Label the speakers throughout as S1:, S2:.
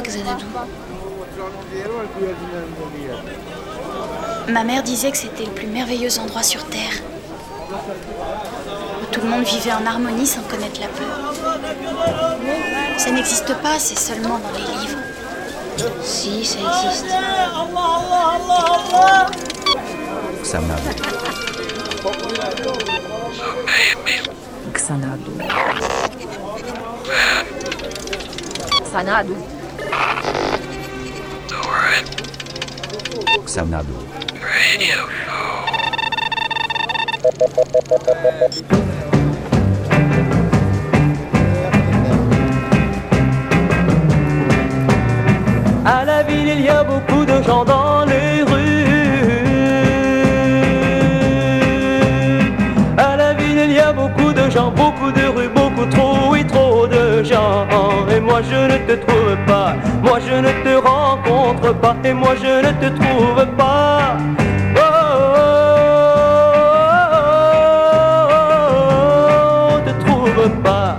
S1: Xanadu
S2: Ma mère disait que c'était le plus merveilleux endroit sur Terre. Où tout le monde vivait en harmonie sans connaître la peur. Ça n'existe pas, c'est seulement dans les livres.
S1: Si, ça existe.
S3: Xanadu.
S4: Xanadu. Xanadu.
S3: Xanadu.
S5: À la ville, il y a beaucoup de gens dans les rues. À la ville, il y a beaucoup de gens, beaucoup de rues, beaucoup trop, oui, trop de gens. Et moi, je ne te rencontre pas. Et moi, je ne te trouve pas. Oh, oh, oh, te trouve pas.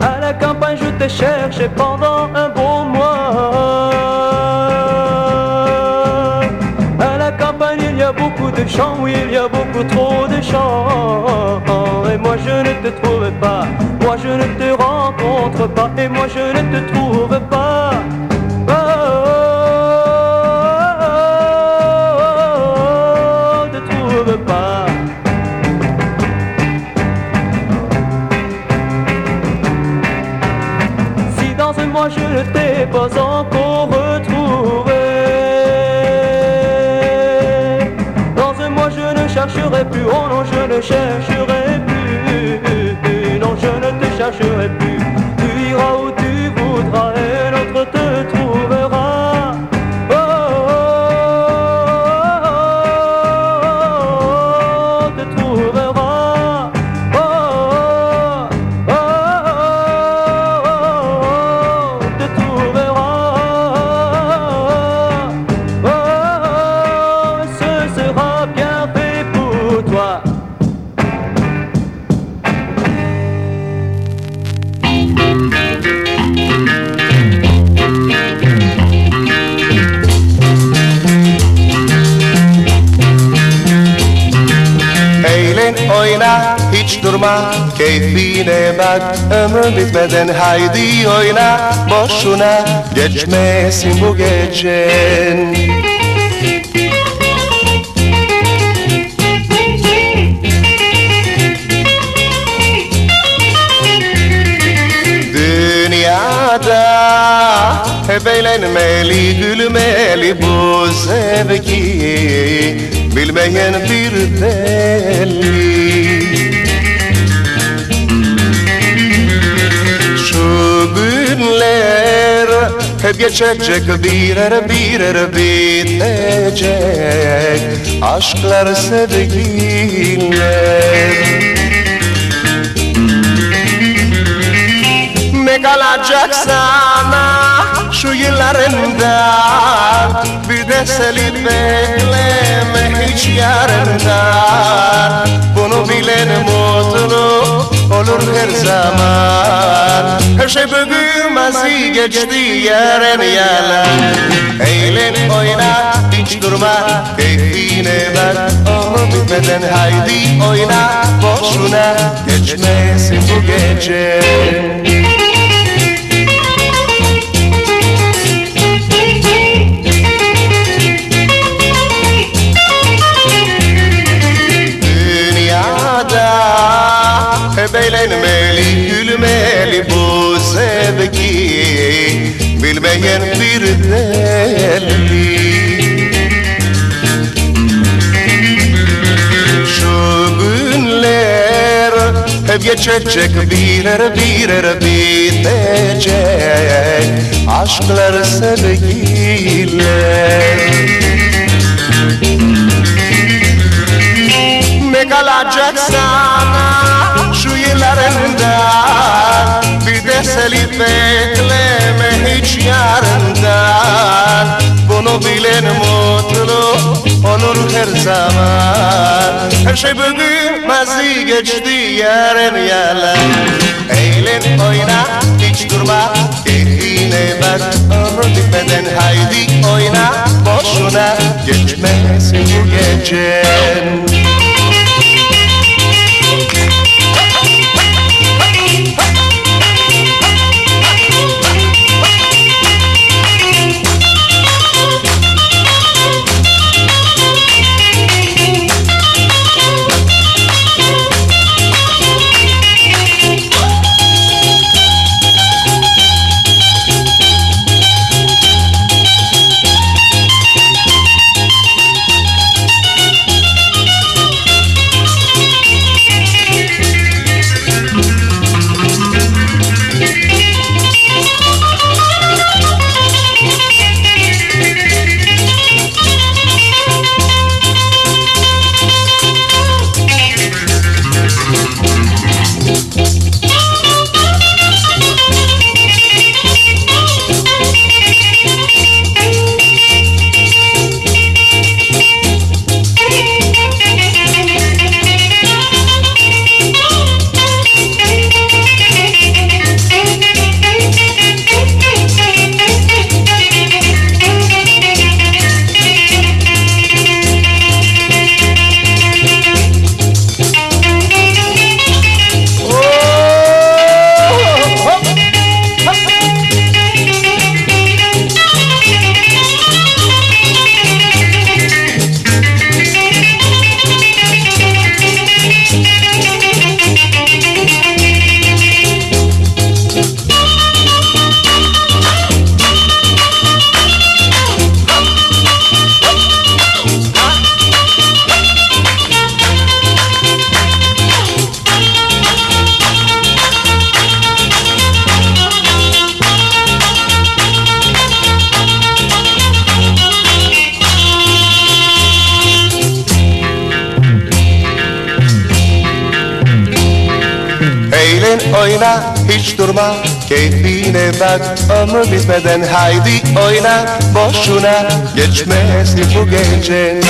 S5: À la campagne, je t'ai cherché pendant un bon mois. À la campagne, il y a beaucoup de champs, oui, il y a beaucoup trop de champs. Moi, je ne te trouve pas. Moi, je ne te rencontre pas. Et moi, je ne te trouve pas. Oh, oh, oh, te trouve pas. Si dans un mois je ne t'ai pas encore retrouvé Dans un mois je ne chercherai plus, oh non je ne chercherai
S6: keyfine bak. Ömür bitmeden haydi oyna. Boşuna Geçmesin bu gecen Dünyada hep eğlenmeli, gülmeli bu zevki Bilmeyen bir deli günler hep geçecek birer birer bitecek. Aşklar sevgiler Ne kalacak sana şu yıllarından Bir de seni bekleme hiç yarından Bunu bilen mutlu olur her zaman. Her şey bugün mazi geçti yarın yalan. Eğlen oyna hiç durma keyfine bak Onu bitmeden haydi oyna. Boşuna Geçmesin bu gece eğlenmeli, gülmeli bu sevgi. Bilmeyen bir deli Şu günler hep geçecek birer birer bitecek. Aşklar sevgiler Ne kalacaksa Selip bekleme hiç yarından. Bunu bilen mutlu olur her zaman. Her şey bugün mazi geçti yarın yalan. Eğlen oyna hiç durma keyfine bak Ömür bitmeden haydi oyna boşuna geçmesin bu gecen Keyfine bak ömür bitmeden Haydi oyna. Boşuna Geçmesin bu gece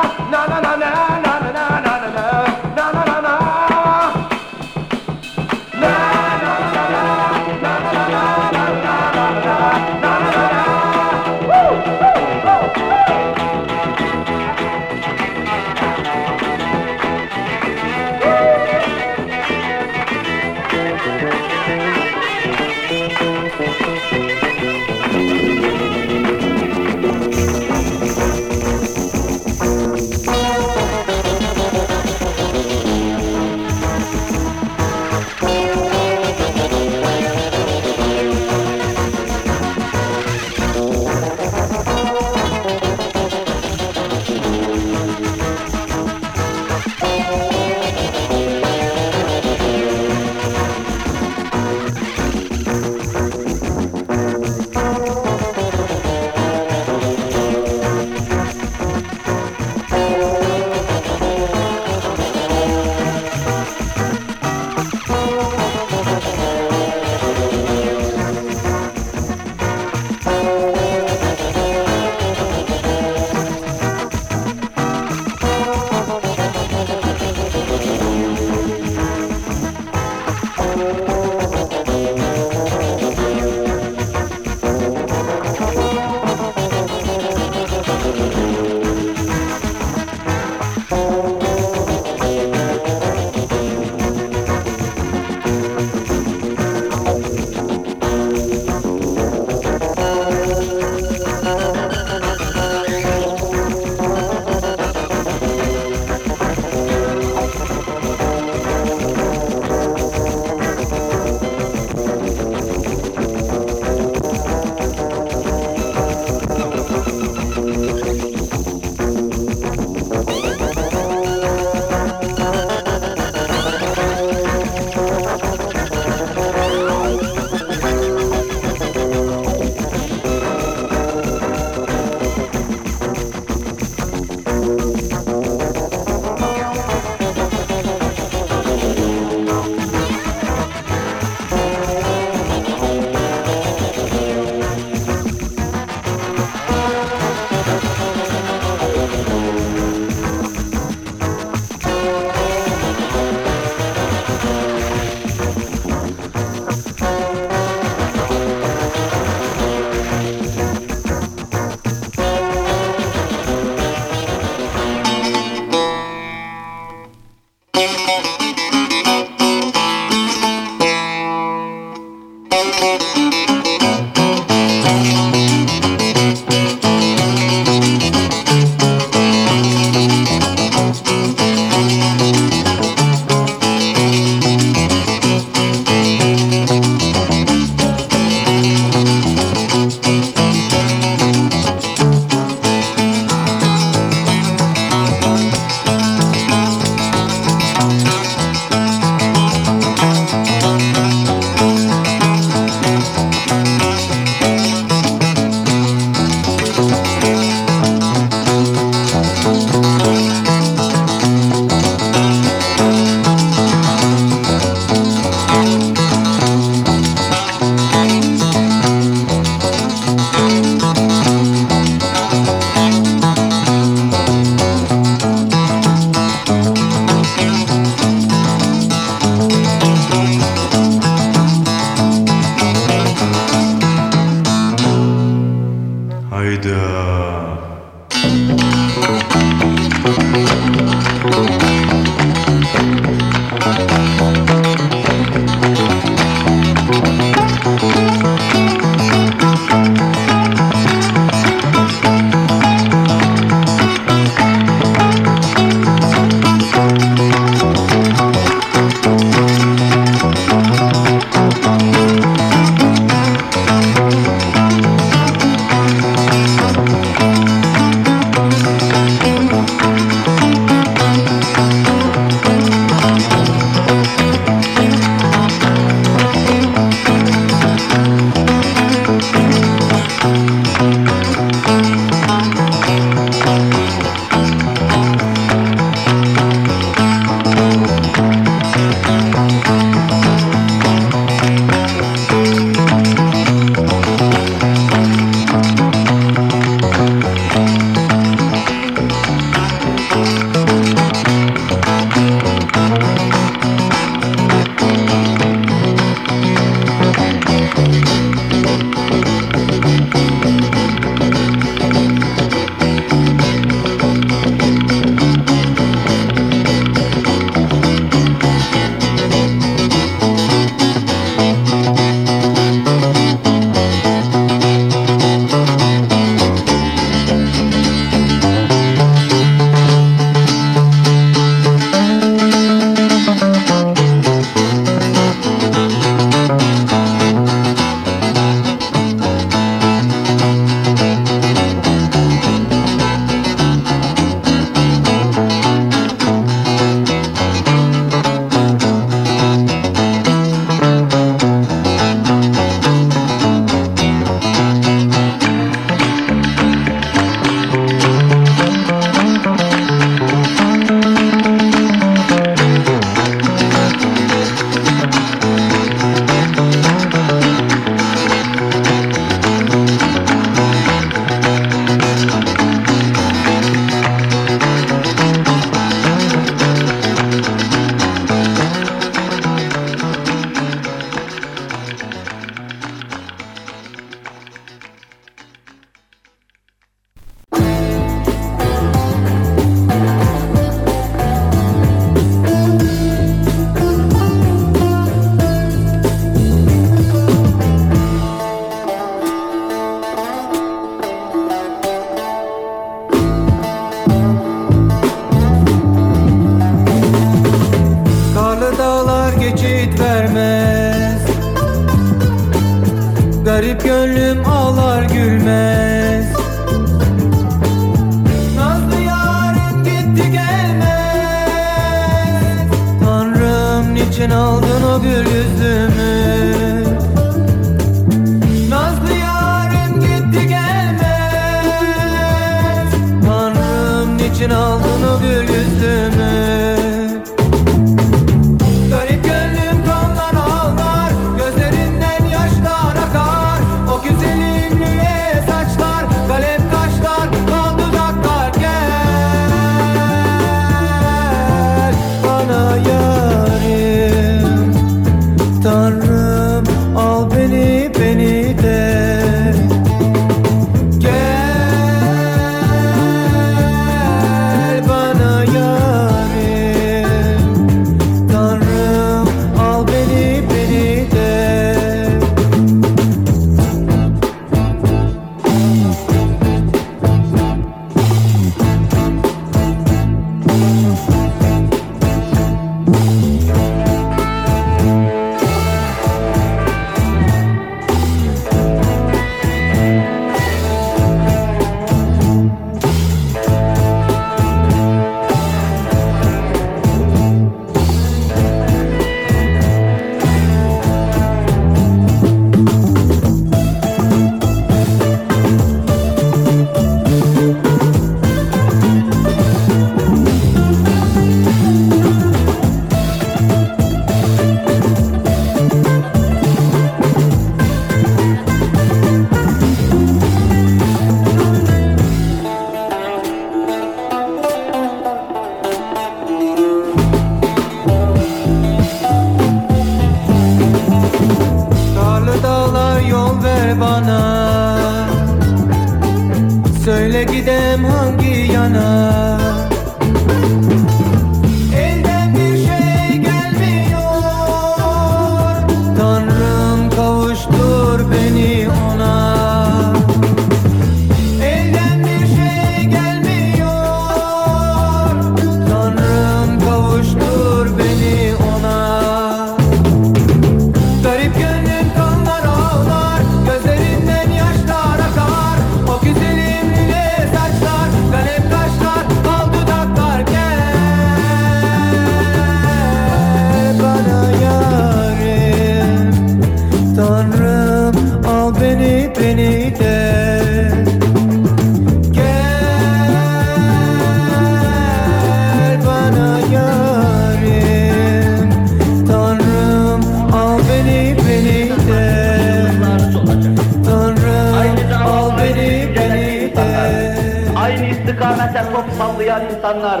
S7: insanlar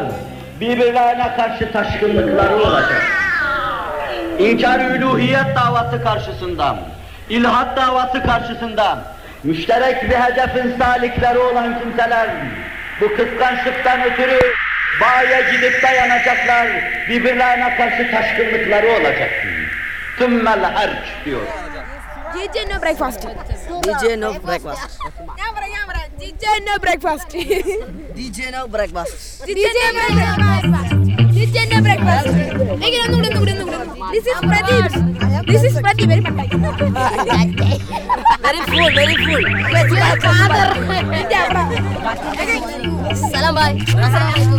S7: birbirlerine karşı taşkınlıkları olacak. İnkar üluhiyet davası karşısında, ilhat davası karşısında müşterek bir hedefin salikleri olan kimseler bu kıskançlıktan ötürü bağa gidip dayanacaklar, birbirlerine karşı taşkınlıkları olacak. Tümmel harç diyor.
S8: DJ no breakfast.
S9: DJ no breakfast.
S8: DJ no breakfast.
S9: DJ no breakfast.
S8: DJ no breakfast. DJ no breakfast. എങ്ങനെ ഒന്നും കൂടെ ഒന്നും കൂടെ this is Pradeep this is Pradeep very
S9: മട്ടായി very full very
S8: full
S1: father സലാം
S10: bye അസ്സലാമു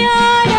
S10: प्यार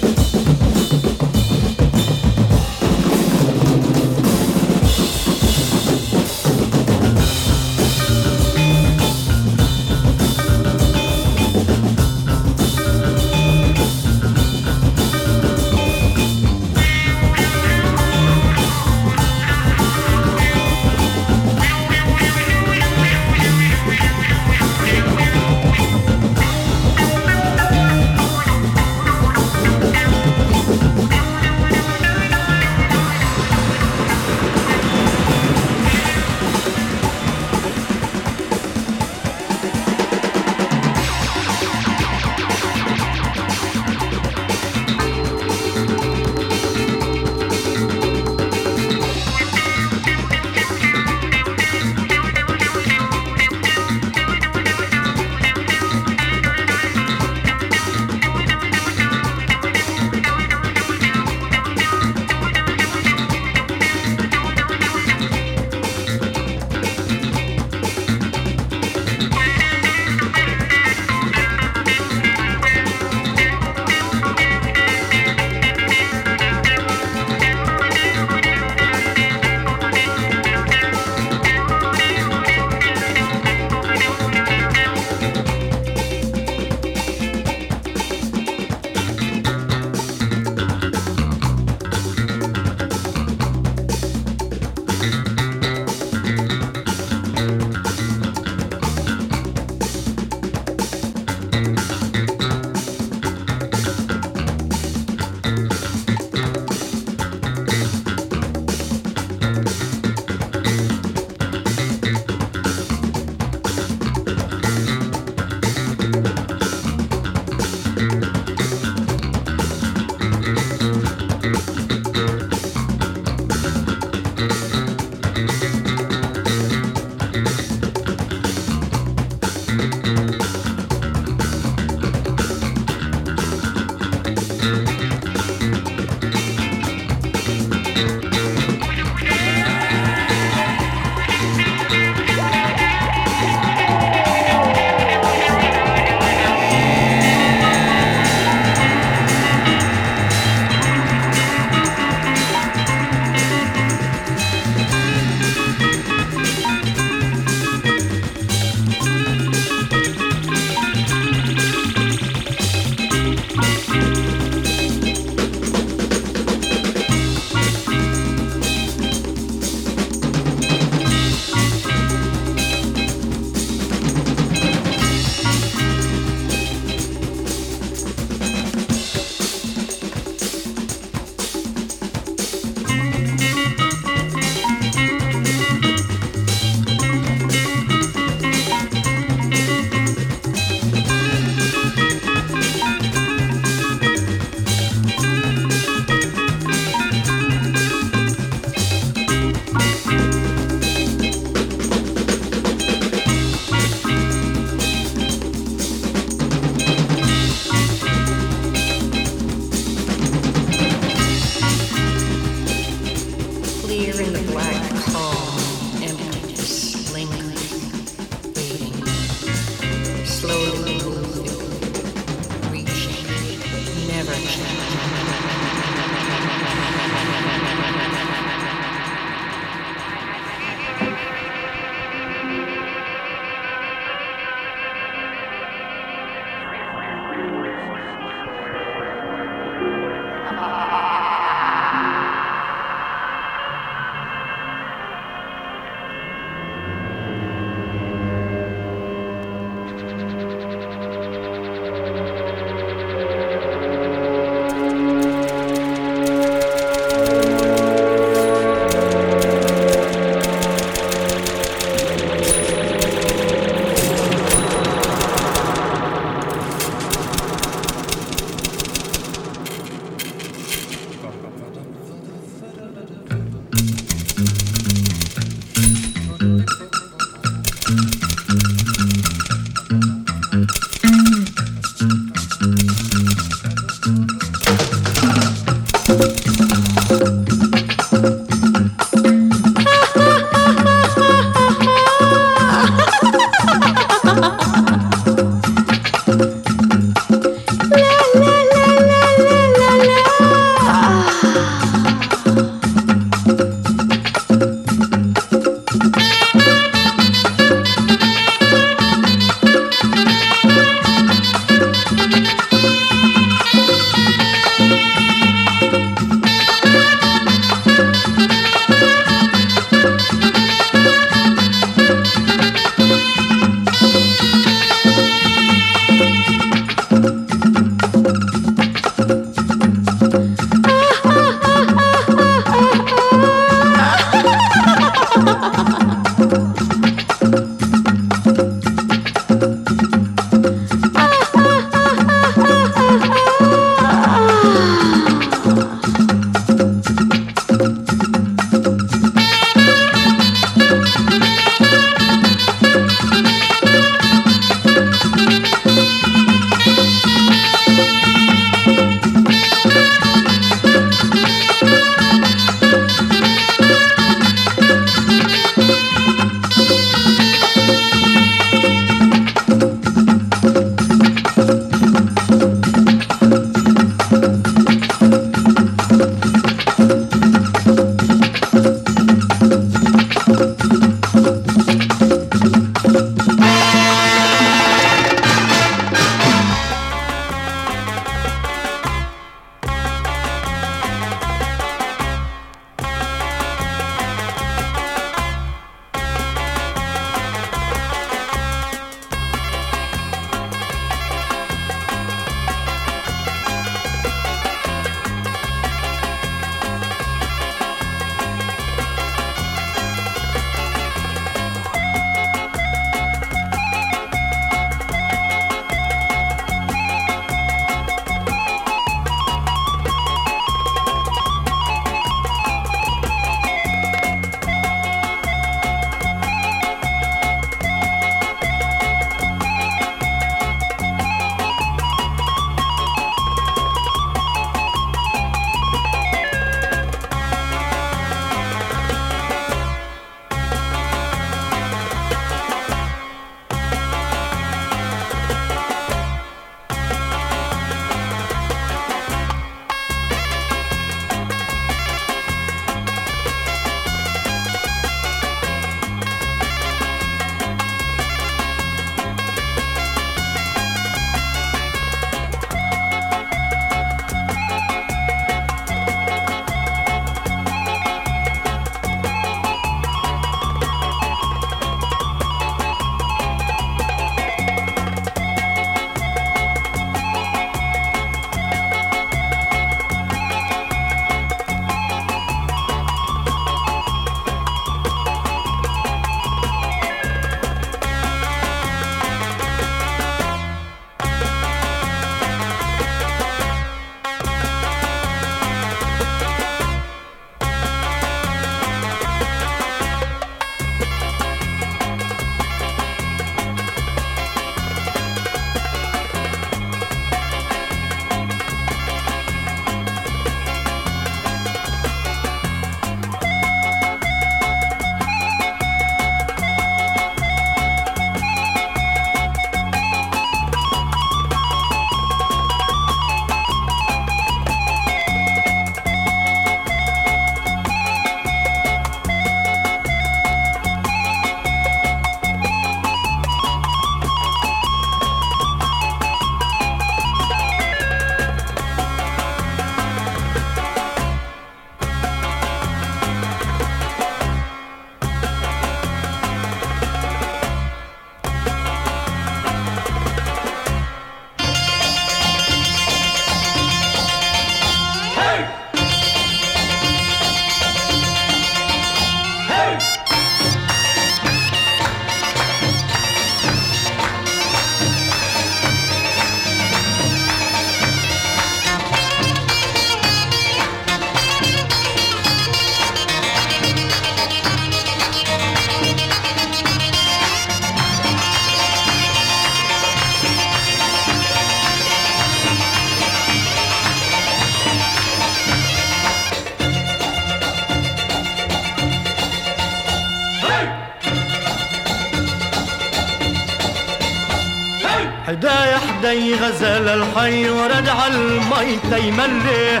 S11: غزل الحي ورد على المي تيملي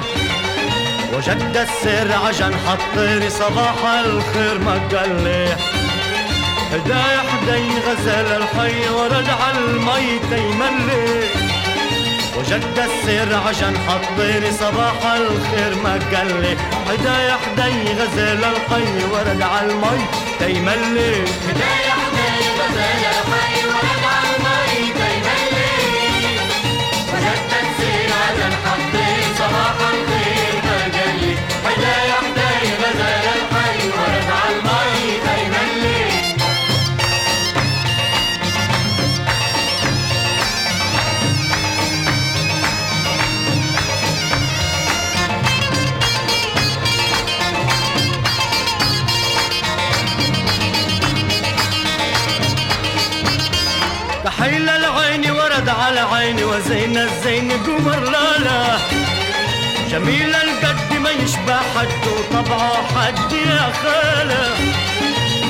S11: وجد السر عشان حطني صباح الخير ما قال لي هدايا حدي غزل الحي ورد على المي تيملي وجد السر عشان حطني صباح الخير ما قال لي هدايا حدي غزل الحي ورد على المي تيملي هدايا حدي غزل الزين قمر لالا جميل القد ما يشبه حد وطبعه حد يا خالة.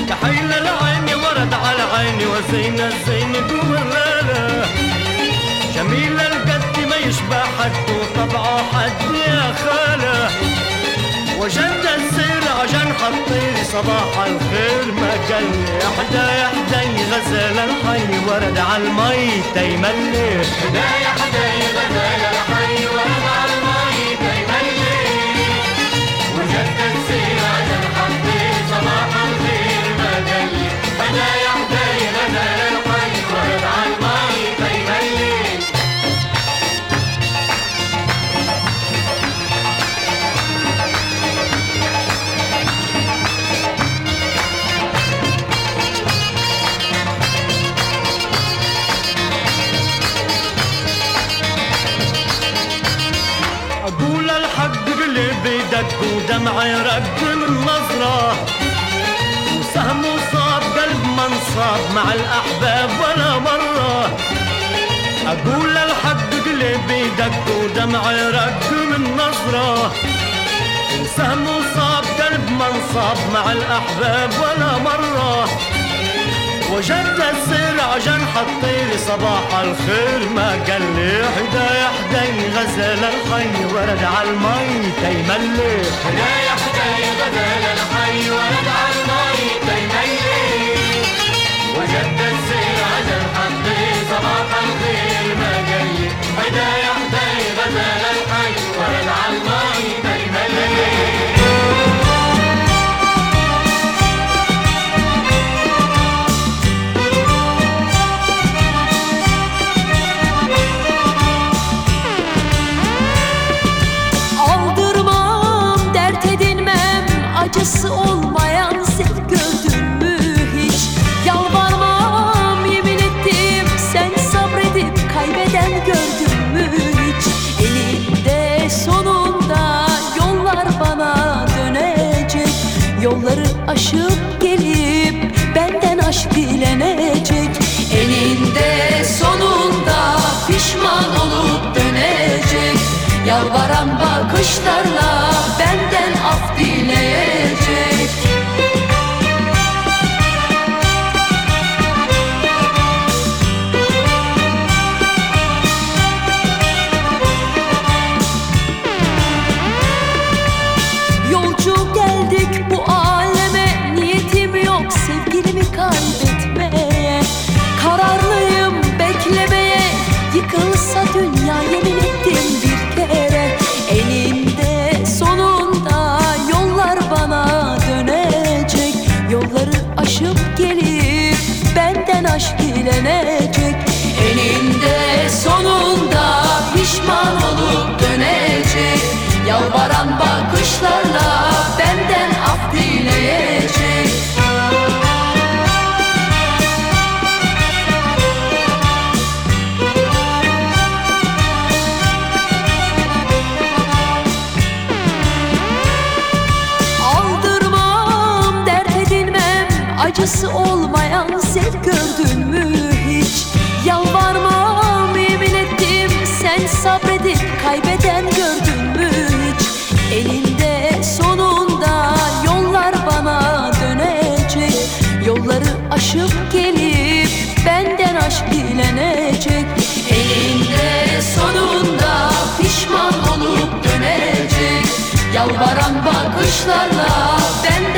S11: كحيل العين ورد على عيني وزين الزين قمر لالا جميل القد ما يشبه حد وطبعه حد يا خالة. وجد السر عشان حطيلي صباح الخير ما لي احدى يحدى غزل الحي ورد على المي تيملي احدى يحدى غزل الحي ورد على المي تيملي وجد السر عشان حطيلي صباح الخير ما لي احدى لك ودمعي من نظره وسهم صاب قلب منصاب مع الأحباب ولا مرة. أقول للحد قلب ودمع ودمعي من نظره وسهم صاب قلب منصاب مع الأحباب ولا مرة. وجد السرع جرحك حطيلي صباح الخير ما قال لي حدايا حداي غزل الحي ورد على المي تيملي حدايا حداي غزل الحي ورد على المي
S12: aşıp gelip benden aşk dilenecek. Eninde sonunda pişman olup dönecek. Yalvaran bakışlarla benden af aşk dilenecek Eninde sonunda pişman olup dönecek. Yalvaran bakışlarla benden af dileyecek. Acısı olmayan
S13: Baran bakışlarla ben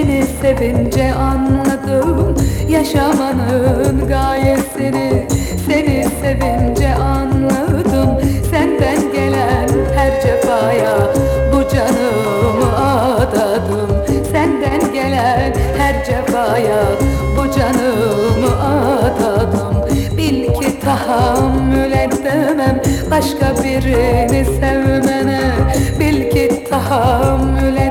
S13: Seni sevince anladım. Yaşamanın gayesini Seni sevince anladım. Senden gelen her cefaya Bu canımı adadım. Senden gelen her cefaya Bu canımı adadım. Bil ki tahammül edemem başka birini sevmene. Bil ki tahammül edemem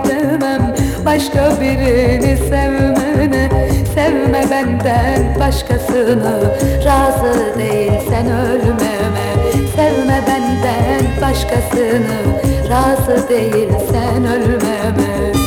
S13: başka birini sevmene Sevme benden başkasını. Razı değilsen ölmeme Sevme benden başkasını. Razı değilsen ölmeme